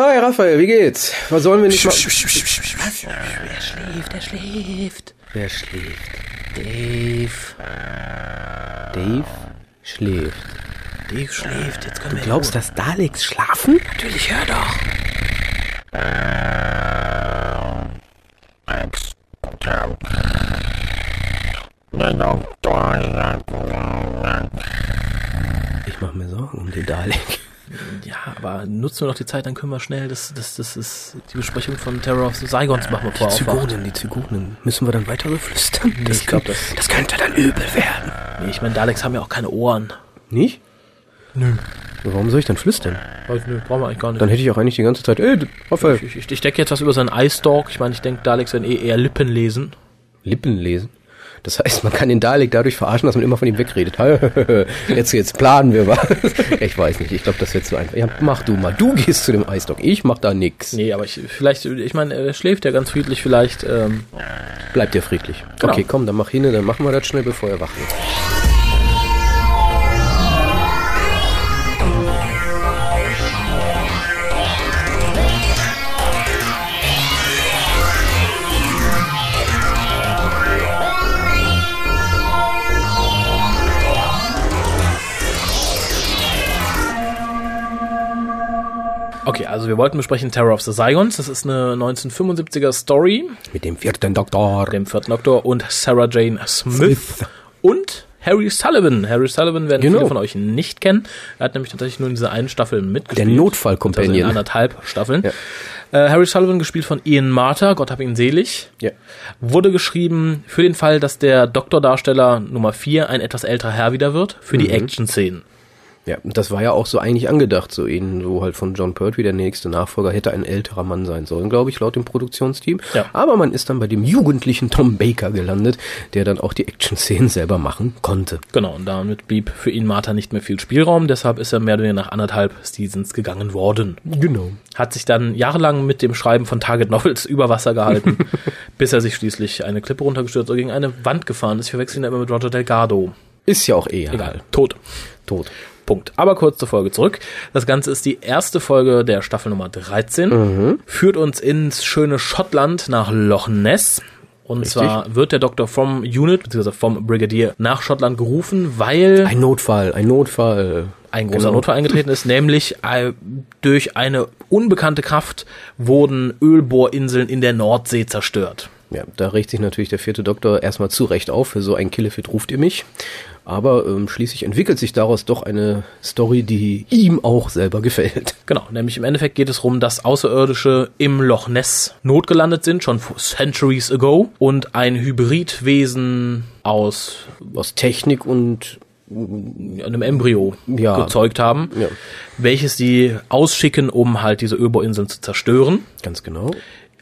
Hi Raphael, wie geht's? Was sollen wir nicht machen? Wer schläft, er schläft. Wer schläft? Dave. Dave schläft. Dave schläft, jetzt können Du wir glaubst, dass Daleks schlafen? Natürlich, hör doch. Ich mach mir Sorgen um den Dalek. Ja, aber nutzen wir noch die Zeit, dann können wir schnell das, das, das ist die Besprechung von Terror of the Saigons machen wir Die vorher aufwachen. Zygonen, die Zygonen. Müssen wir dann weiter geflüstern? Das, ich glaub, könnte- das- das könnte dann übel werden. Nee, ich meine, Daleks haben ja auch keine Ohren. Nicht? Nö. Warum soll ich dann flüstern? Weiß nicht, brauchen wir eigentlich gar nicht. Dann hätte ich auch eigentlich die ganze Zeit, ey, Raphael, ich, ich, ich denke jetzt was über seinen Eye Stalk. Ich meine, ich denke, Daleks werden eh eher Lippen lesen. Lippen lesen. Das heißt, man kann den Dalek dadurch verarschen, dass man immer von ihm wegredet. Jetzt, jetzt planen wir was. Ich weiß nicht, ich glaube, das wird so einfach. Ja, mach du mal. Du gehst zu dem Eisstock. Ich mach da nix. Nee, aber ich, vielleicht, ich meine, er schläft ja ganz friedlich, vielleicht, ähm, Bleibt dir friedlich. Genau. Okay, komm, dann mach hin, dann machen wir das schnell, bevor er wach wird. Also wir wollten besprechen Terror of the Saigons. Das ist eine 1975er Story, Mit dem vierten Doktor. dem vierten Doktor und Sarah Jane Smith, Smith. und Harry Sullivan. Harry Sullivan werden Genau. viele von euch nicht kennen. Er hat nämlich tatsächlich nur in dieser einen Staffel mitgespielt. Der Notfall-Companion. Also in anderthalb Staffeln. Ja. Äh, Harry Sullivan gespielt von Ian Marter, Gott hab ihn selig. Ja. Wurde geschrieben für den Fall, dass der Doktordarsteller Nummer 4 ein etwas älterer Herr wieder wird, für Mhm. die Action-Szenen. Ja, das war ja auch so eigentlich angedacht, so ihn, so halt von John Pertwee, der nächste Nachfolger, hätte ein älterer Mann sein sollen, glaube ich, laut dem Produktionsteam. Ja. Aber man ist dann bei dem jugendlichen Tom Baker gelandet, der dann auch die Action-Szenen selber machen konnte. Genau, und damit blieb für ihn Martha nicht mehr viel Spielraum, deshalb ist er mehr oder weniger nach anderthalb Seasons gegangen worden. Genau. Hat sich dann jahrelang mit dem Schreiben von Target Novels über Wasser gehalten, bis er sich schließlich eine Klippe runtergestürzt oder gegen eine Wand gefahren ist. Ich verwechsel ihn immer mit Roger Delgado. Ist ja auch eher. Egal, tot. Tot. Punkt. Aber kurz zur Folge zurück. Das Ganze ist die erste Folge der Staffel Nummer 13. Mhm. Führt uns ins schöne Schottland nach Loch Ness. Und Richtig. zwar wird der Doktor vom Unit, beziehungsweise vom Brigadier nach Schottland gerufen, weil Ein Notfall, ein Notfall. ein großer Genau. Notfall eingetreten ist, nämlich äh, durch eine unbekannte Kraft wurden Ölbohrinseln in der Nordsee zerstört. Ja, da regt sich natürlich der vierte Doktor erstmal zu Recht auf, für so ein Killefit ruft ihr mich. Aber ähm, schließlich entwickelt sich daraus doch eine Story, die ihm auch selber gefällt. Genau, nämlich im Endeffekt geht es darum, dass Außerirdische im Loch Ness notgelandet sind, schon centuries ago, und ein Hybridwesen aus Aus Technik und einem Embryo Ja. gezeugt haben, Ja. welches sie ausschicken, um halt diese Ölbohrinseln zu zerstören. ganz genau.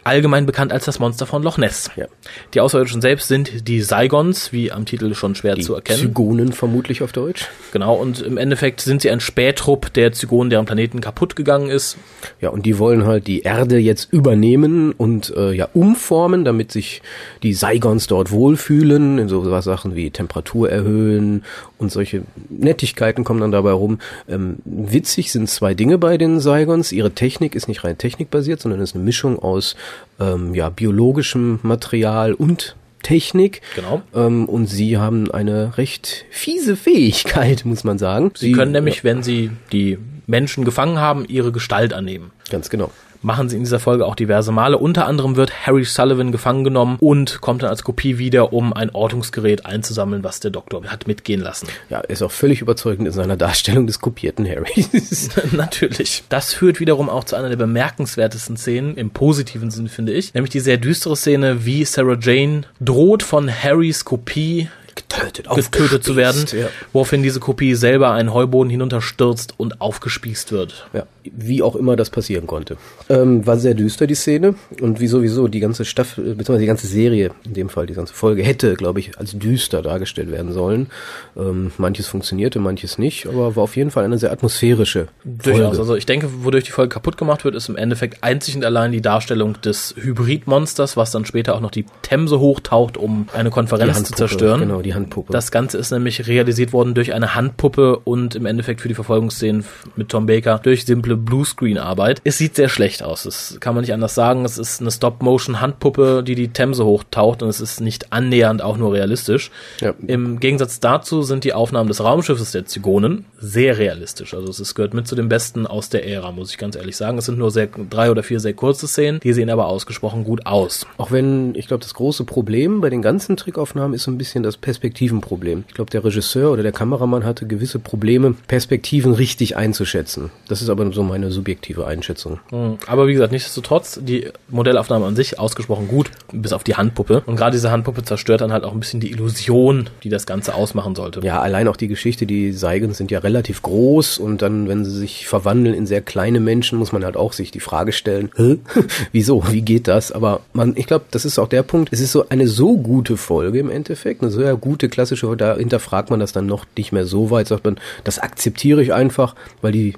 Allgemein bekannt als das Monster von Loch Ness. Ja. Die Außerirdischen selbst sind die Saigons, wie am Titel schon schwer Die zu erkennen. Zygonen vermutlich auf Deutsch. Genau, und im Endeffekt sind sie ein Spähtrupp der Zygonen, deren Planeten kaputt gegangen ist. Ja, und die wollen halt die Erde jetzt übernehmen und äh, ja umformen, damit sich die Saigons dort wohlfühlen. In so was Sachen wie Temperatur erhöhen und solche Nettigkeiten kommen dann dabei rum. Ähm, witzig sind zwei Dinge bei den Saigons. Ihre Technik ist nicht rein technikbasiert, sondern ist eine Mischung aus ähm, ja, biologischem Material und Technik. Genau. Ähm, und sie haben eine recht fiese Fähigkeit, muss man sagen. Sie können nämlich, wenn sie die Menschen gefangen haben, ihre Gestalt annehmen. Ganz genau. Machen sie in dieser Folge auch diverse Male. Unter anderem wird Harry Sullivan gefangen genommen und kommt dann als Kopie wieder, um ein Ortungsgerät einzusammeln, was der Doktor hat mitgehen lassen. Ja, ist auch völlig überzeugend in seiner Darstellung des kopierten Harrys. Natürlich. Das führt wiederum auch zu einer der bemerkenswertesten Szenen, im positiven Sinn finde ich, nämlich die sehr düstere Szene, wie Sarah Jane droht von Harrys Kopie getötet, getötet zu werden, Ja. woraufhin diese Kopie selber einen Heuboden hinunterstürzt und aufgespießt wird. ja, wie auch immer das passieren konnte. Ähm, war sehr düster, die Szene. Und wie sowieso die ganze Staffel, beziehungsweise die ganze Serie, in dem Fall die ganze Folge, hätte, glaube ich, als düster dargestellt werden sollen. Ähm, manches funktionierte, manches nicht, aber war auf jeden Fall eine sehr atmosphärische Durchaus. Folge. Also ich denke, wodurch die Folge kaputt gemacht wird, ist im Endeffekt einzig und allein die Darstellung des Hybridmonsters, was dann später auch noch die Themse hochtaucht, um eine Konferenz zu zerstören. Genau, die Handpuppe. Das Ganze ist nämlich realisiert worden durch eine Handpuppe und im Endeffekt für die Verfolgungsszenen mit Tom Baker durch simple Bluescreen-Arbeit. Es sieht sehr schlecht aus. Das kann man nicht anders sagen. Es ist eine Stop-Motion-Handpuppe, die die Themse hochtaucht und es ist nicht annähernd auch nur realistisch. Ja. Im Gegensatz dazu sind die Aufnahmen des Raumschiffes der Zygonen sehr realistisch. Also es gehört mit zu den besten aus der Ära, muss ich ganz ehrlich sagen. Es sind nur sehr, drei oder vier sehr kurze Szenen, die sehen aber ausgesprochen gut aus. Auch wenn, ich glaube, das große Problem bei den ganzen Trickaufnahmen ist so ein bisschen das Perspektivenproblem. Ich glaube, der Regisseur oder der Kameramann hatte gewisse Probleme, Perspektiven richtig einzuschätzen. Das ist aber so meine subjektive Einschätzung. Mhm. Aber wie gesagt, nichtsdestotrotz, die Modellaufnahme an sich ausgesprochen gut, bis auf die Handpuppe. Und gerade diese Handpuppe zerstört dann halt auch ein bisschen die Illusion, die das Ganze ausmachen sollte. Ja, allein auch die Geschichte, die Seigens sind ja relativ groß und dann, wenn sie sich verwandeln in sehr kleine Menschen, muss man halt auch sich die Frage stellen, Hä? wieso, wie geht das? Aber man, ich glaube, das ist auch der Punkt, es ist so eine so gute Folge im Endeffekt, eine sehr gute klassische, da hinterfragt man das dann noch nicht mehr so weit, sagt man, das akzeptiere ich einfach, weil die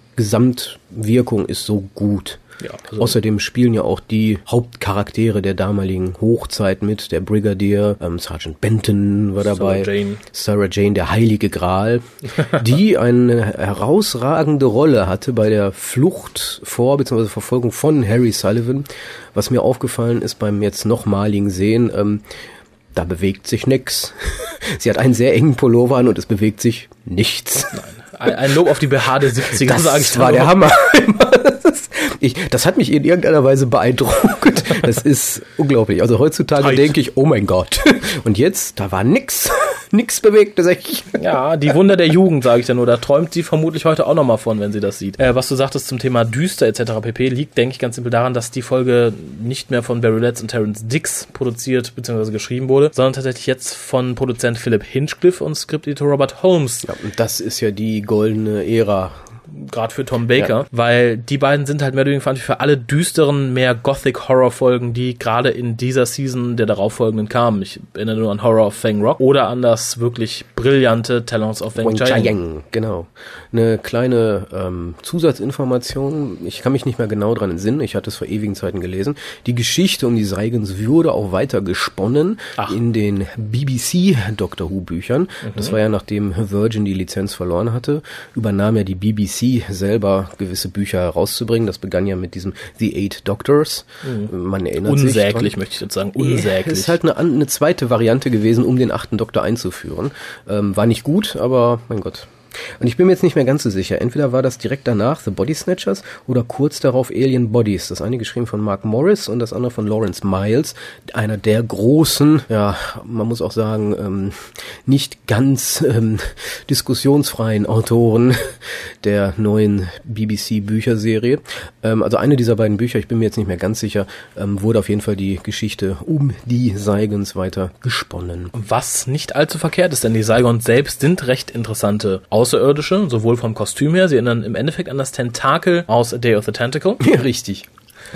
Gesamtwirkung ist so gut. Ja, also Außerdem spielen ja auch die Hauptcharaktere der damaligen Hochzeit mit. Der Brigadier, ähm, Sergeant Benton war dabei. Sarah Jane. Sarah Jane, der heilige Gral, die eine herausragende Rolle hatte bei der Flucht vor bzw. Verfolgung von Harry Sullivan. Was mir aufgefallen ist beim jetzt nochmaligen Sehen, ähm, da bewegt sich nix. Sie hat einen sehr engen Pullover an und es bewegt sich nichts. Ein, ein Lob auf die Behaarte 70er, Das sage ich da war der. Hammer. Das- ich, das hat mich in irgendeiner Weise beeindruckt. Das ist unglaublich. Also heutzutage denke ich, oh mein Gott. Und jetzt, da war nix. Nix bewegt, das echt. Ja, die Wunder der Jugend, sage ich da nur. Da träumt sie vermutlich heute auch nochmal von, wenn sie das sieht. Äh, was du sagtest zum Thema düster etc. pp. liegt, denke ich, ganz simpel daran, dass die Folge nicht mehr von Barry Letts und Terrence Dix produziert bzw. geschrieben wurde, sondern tatsächlich jetzt von Produzent Philip Hinchcliffe und Skripteditor Robert Holmes. Ja, und das ist ja die goldene Ära. Gerade für Tom Baker, weil die beiden sind halt mehr oder weniger für alle düsteren, mehr Gothic-Horror-Folgen, die gerade in dieser Season der darauffolgenden kamen. Ich erinnere nur an Horror of Fang Rock oder an das wirklich brillante Talons of Wang Chiang. Genau. Eine kleine ähm, Zusatzinformation, ich kann mich nicht mehr genau dran entsinnen, ich hatte es vor ewigen Zeiten gelesen. Die Geschichte um die Seigens wurde auch weiter gesponnen Ach. in den BBC Doctor Who Büchern. Das war ja nachdem Virgin die Lizenz verloren hatte, übernahm ja die BBC selber gewisse Bücher herauszubringen. Das begann ja mit diesem The Eight Doctors. Man erinnert sich. dran. Unsäglich, möchte ich jetzt sagen. Unsäglich. Es ist halt eine, eine zweite Variante gewesen, um den achten Doktor einzuführen. Ähm, war nicht gut, aber mein Gott. Und ich bin mir jetzt nicht mehr ganz so sicher. Entweder war das direkt danach The Body Snatchers oder kurz darauf Alien Bodies. Das eine geschrieben von Mark Morris und das andere von Lawrence Miles. Einer der großen, ja, man muss auch sagen, ähm, nicht ganz ähm, diskussionsfreien Autoren der neuen BBC-Bücherserie. Ähm, also eine dieser beiden Bücher, ich bin mir jetzt nicht mehr ganz sicher, ähm, wurde auf jeden Fall die Geschichte um die Seigens weiter gesponnen. Was nicht allzu verkehrt ist, denn die Saigons selbst sind recht interessante Außerirdische, sowohl vom Kostüm her, sie erinnern im Endeffekt an das Tentakel aus A Day of the Tentacle, Richtig.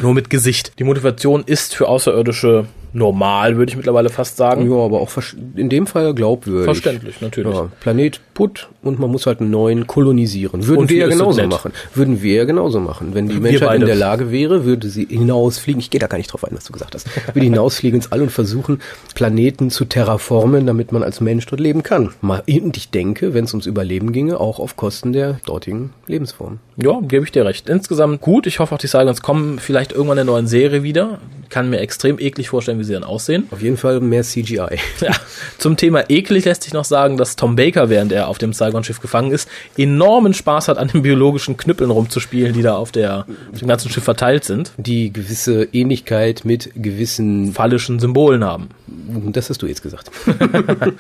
nur mit Gesicht. Die Motivation ist für Außerirdische normal, würde ich mittlerweile fast sagen. Ja, aber auch in dem Fall glaubwürdig. Verständlich, natürlich. Ja, Planet putt und man muss halt einen neuen kolonisieren. Würden Und wir ja genauso machen. Würden wir ja genauso machen. Wenn die Wir Menschheit in der Lage wäre, würde sie hinausfliegen. Ich gehe da gar nicht drauf ein, was du gesagt hast. Würde hinausfliegen ins All und versuchen, Planeten zu terraformen, damit man als Mensch dort leben kann. Und ich denke, wenn es ums Überleben ginge, auch auf Kosten der dortigen Lebensform. Ja, gebe ich dir recht. Insgesamt gut. Ich hoffe auch, die Saigons kommen vielleicht irgendwann in der neuen Serie wieder. Kann mir extrem eklig vorstellen, wie sie dann aussehen. Auf jeden Fall mehr CGI. Ja, zum Thema eklig lässt sich noch sagen, dass Tom Baker, während er auf dem Saigon-Schiff gefangen ist, enormen Spaß hat, an den biologischen Knüppeln rumzuspielen, die da auf, der, auf dem ganzen Schiff verteilt sind. Die gewisse Ähnlichkeit mit gewissen, Phallischen Symbolen haben. das hast du jetzt gesagt.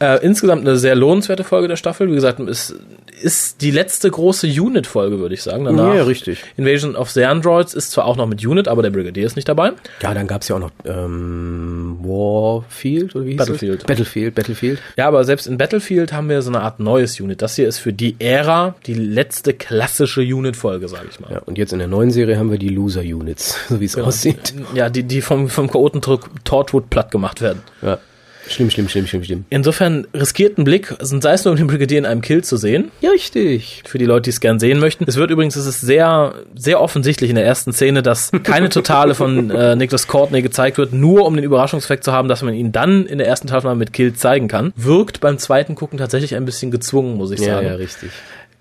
Äh, insgesamt eine sehr lohnenswerte Folge der Staffel. Wie gesagt, es ist die letzte große Unit-Folge, würde ich sagen. Danach Ja, richtig. Invasion of the Androids ist zwar auch noch mit Unit, aber der Brigadier ist nicht dabei. Ja, dann gab's ja auch noch ähm, Warfield oder wie hieß Battlefield. Es? Battlefield, Battlefield. Ja, aber selbst in Battlefield haben wir so eine Art neues Unit. Das hier ist für die Ära die letzte klassische Unit-Folge, sage ich mal. Ja, und jetzt in der neuen Serie haben wir die Loser-Units, so wie es aussieht. Ja, die, die vom, vom Chaotendruck Torchwood platt gemacht werden. Ja. Schlimm, schlimm, schlimm, schlimm, schlimm. Insofern riskiert ein Blick, also sei es nur um den Brigadier in einem Kill zu sehen, Ja, richtig. für die Leute, die es gern sehen möchten. Es wird übrigens, es ist sehr, sehr offensichtlich in der ersten Szene, dass keine Totale von äh, Nicholas Courtney gezeigt wird, nur um den Überraschungseffekt zu haben, dass man ihn dann in der ersten Staffel mal mit Kill zeigen kann. Wirkt beim zweiten Gucken tatsächlich ein bisschen gezwungen, muss ich Ja, sagen. ja, richtig.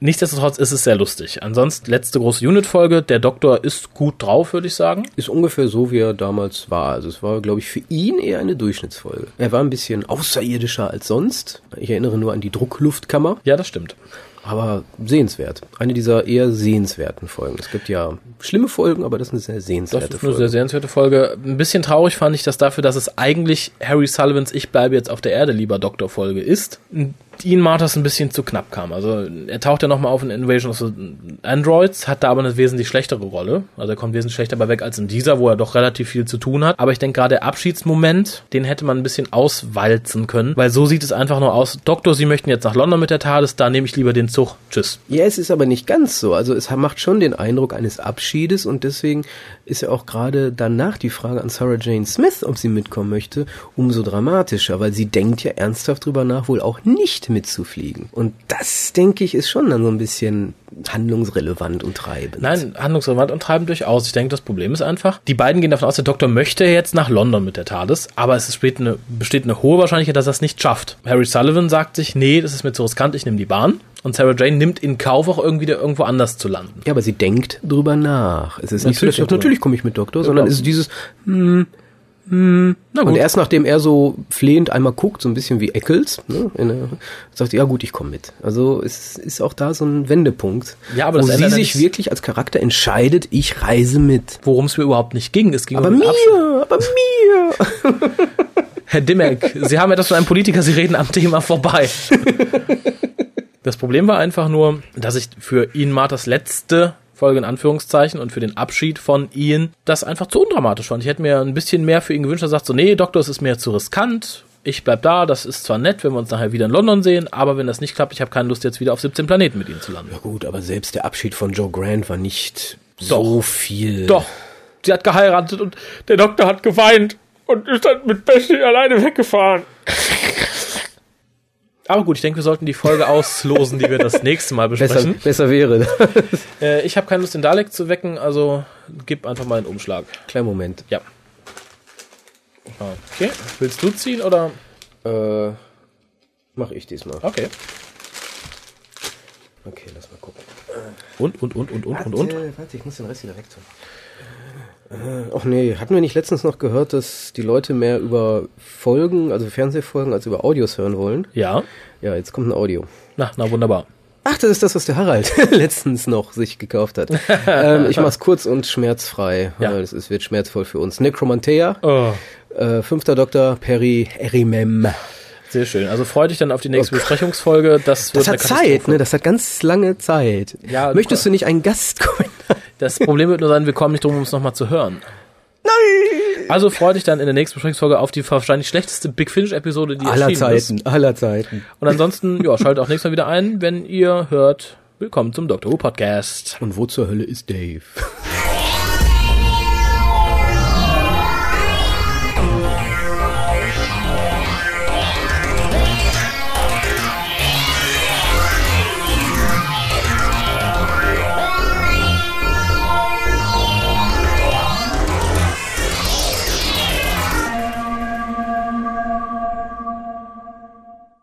Nichtsdestotrotz ist es sehr lustig. Ansonsten letzte große Unit-Folge. Der Doktor ist gut drauf, würde ich sagen. Ist ungefähr so, wie er damals war. Also es war, glaube ich, für ihn eher eine Durchschnittsfolge. Er war ein bisschen außerirdischer als sonst. Ich erinnere nur an die Druckluftkammer, Ja, das stimmt. aber sehenswert. Eine dieser eher sehenswerten Folgen. Es gibt ja schlimme Folgen, aber das ist eine sehr Das sehenswerte ist eine Folge. sehr sehenswerte Folge. Ein bisschen traurig fand ich das dafür, dass es eigentlich Harry Sullivans Ich bleibe jetzt auf der Erde, lieber Doktor Folge ist. Dean Marters ein bisschen zu knapp kam. Also er taucht ja nochmal auf in Invasion of the Androids, hat da aber eine wesentlich schlechtere Rolle. Also er kommt wesentlich schlechter bei weg als in dieser, wo er doch relativ viel zu tun hat. Aber ich denke gerade der Abschiedsmoment, den hätte man ein bisschen auswalzen können, weil so sieht es einfach nur aus. Doktor, Sie möchten jetzt nach London mit der TARDIS, da nehme ich lieber den Zug. Tschüss. Ja, es ist aber nicht ganz so. Also es macht schon den Eindruck eines Abschiedes und deswegen ist ja auch gerade danach die Frage an Sarah Jane Smith, ob sie mitkommen möchte, umso dramatischer, weil sie denkt ja ernsthaft drüber nach, wohl auch nicht mitzufliegen. Und das, denke ich, ist schon dann so ein bisschen handlungsrelevant und treibend. Nein, handlungsrelevant und treibend durchaus. Ich denke, das Problem ist einfach, die beiden gehen davon aus, der Doktor möchte jetzt nach London mit der TARDIS, aber es besteht eine, besteht eine hohe Wahrscheinlichkeit, dass er es nicht schafft. Harry Sullivan sagt sich, nee, das ist mir zu riskant, ich nehme die Bahn. Und Sarah Jane nimmt in Kauf, auch irgendwie da irgendwo anders zu landen. Ja, aber sie denkt drüber nach. Es ist nicht so, dass Natürlich natürlich komme ich mit Doktor, sondern klar. es ist dieses, hm, hm. Und erst nachdem er so flehend einmal guckt, so ein bisschen wie Eccles, ne, in der, sagt, ja gut, ich komme mit. Also es ist auch da so ein Wendepunkt, Ja, aber wo das sie ja sich wirklich als Charakter entscheidet, ich reise mit. Worum es mir überhaupt nicht ging. Es ging Aber um mir, aber mir. Herr Dimmeck, Sie haben etwas von einem Politiker, Sie reden am Thema vorbei. Das Problem war einfach nur, dass ich für Ian Marters letzte Folge in Anführungszeichen und für den Abschied von Ian das einfach zu undramatisch fand. Ich hätte mir ein bisschen mehr für ihn gewünscht. Er sagt so, nee, Doktor, es ist mir zu riskant. Ich bleib da, das ist zwar nett, wenn wir uns nachher wieder in London sehen, aber wenn das nicht klappt, ich habe keine Lust, jetzt wieder auf 17 Planeten mit Ihnen zu landen. Ja gut, aber selbst der Abschied von Joe Grant war nicht so viel. Doch, sie hat geheiratet und der Doktor hat geweint und ist dann mit Bessie alleine weggefahren. Aber gut, ich denke, wir sollten die Folge auslosen, die wir das nächste Mal Besser, besprechen. besser wäre. Äh, ich habe keine Lust, den Dalek zu wecken, also gib einfach mal einen Umschlag. Kleiner Moment. Ja. Okay. Willst du ziehen oder? Äh, mach ich diesmal. Okay. Okay, lass mal gucken. Und, und, und, und, und, und, und. Warte, warte, ich muss den Rest wieder wegtun. Äh, ach nee, hatten wir nicht letztens noch gehört, dass die Leute mehr über Folgen, also Fernsehfolgen, als über Audios hören wollen? Ja. Ja, jetzt kommt ein Audio. Na, na, wunderbar. Ach, das ist das, was der Harald letztens noch sich gekauft hat. ähm, ich mach's kurz und schmerzfrei. Ja. Es ist- wird schmerzvoll für uns. Necromantea, Oh, äh, fünfter Doktor, Peri Erimem. sehr schön. Also freu dich dann auf die nächste Besprechungsfolge. Das, wird Das hat Zeit, ne? Das hat ganz lange Zeit. Ja, Möchtest du nicht einen Gast kommen? Das Problem wird nur sein, wir kommen nicht drum, um es nochmal zu hören. Nein! Also freu dich dann in der nächsten Besprechungsfolge auf die wahrscheinlich schlechteste Big Finish-Episode, die aller erschienen ist. Zeiten, aller Zeiten. Und ansonsten, ja, schaltet auch nächstes Mal wieder ein, wenn ihr hört, willkommen zum Doctor Who Podcast. Und wo zur Hölle ist Dave?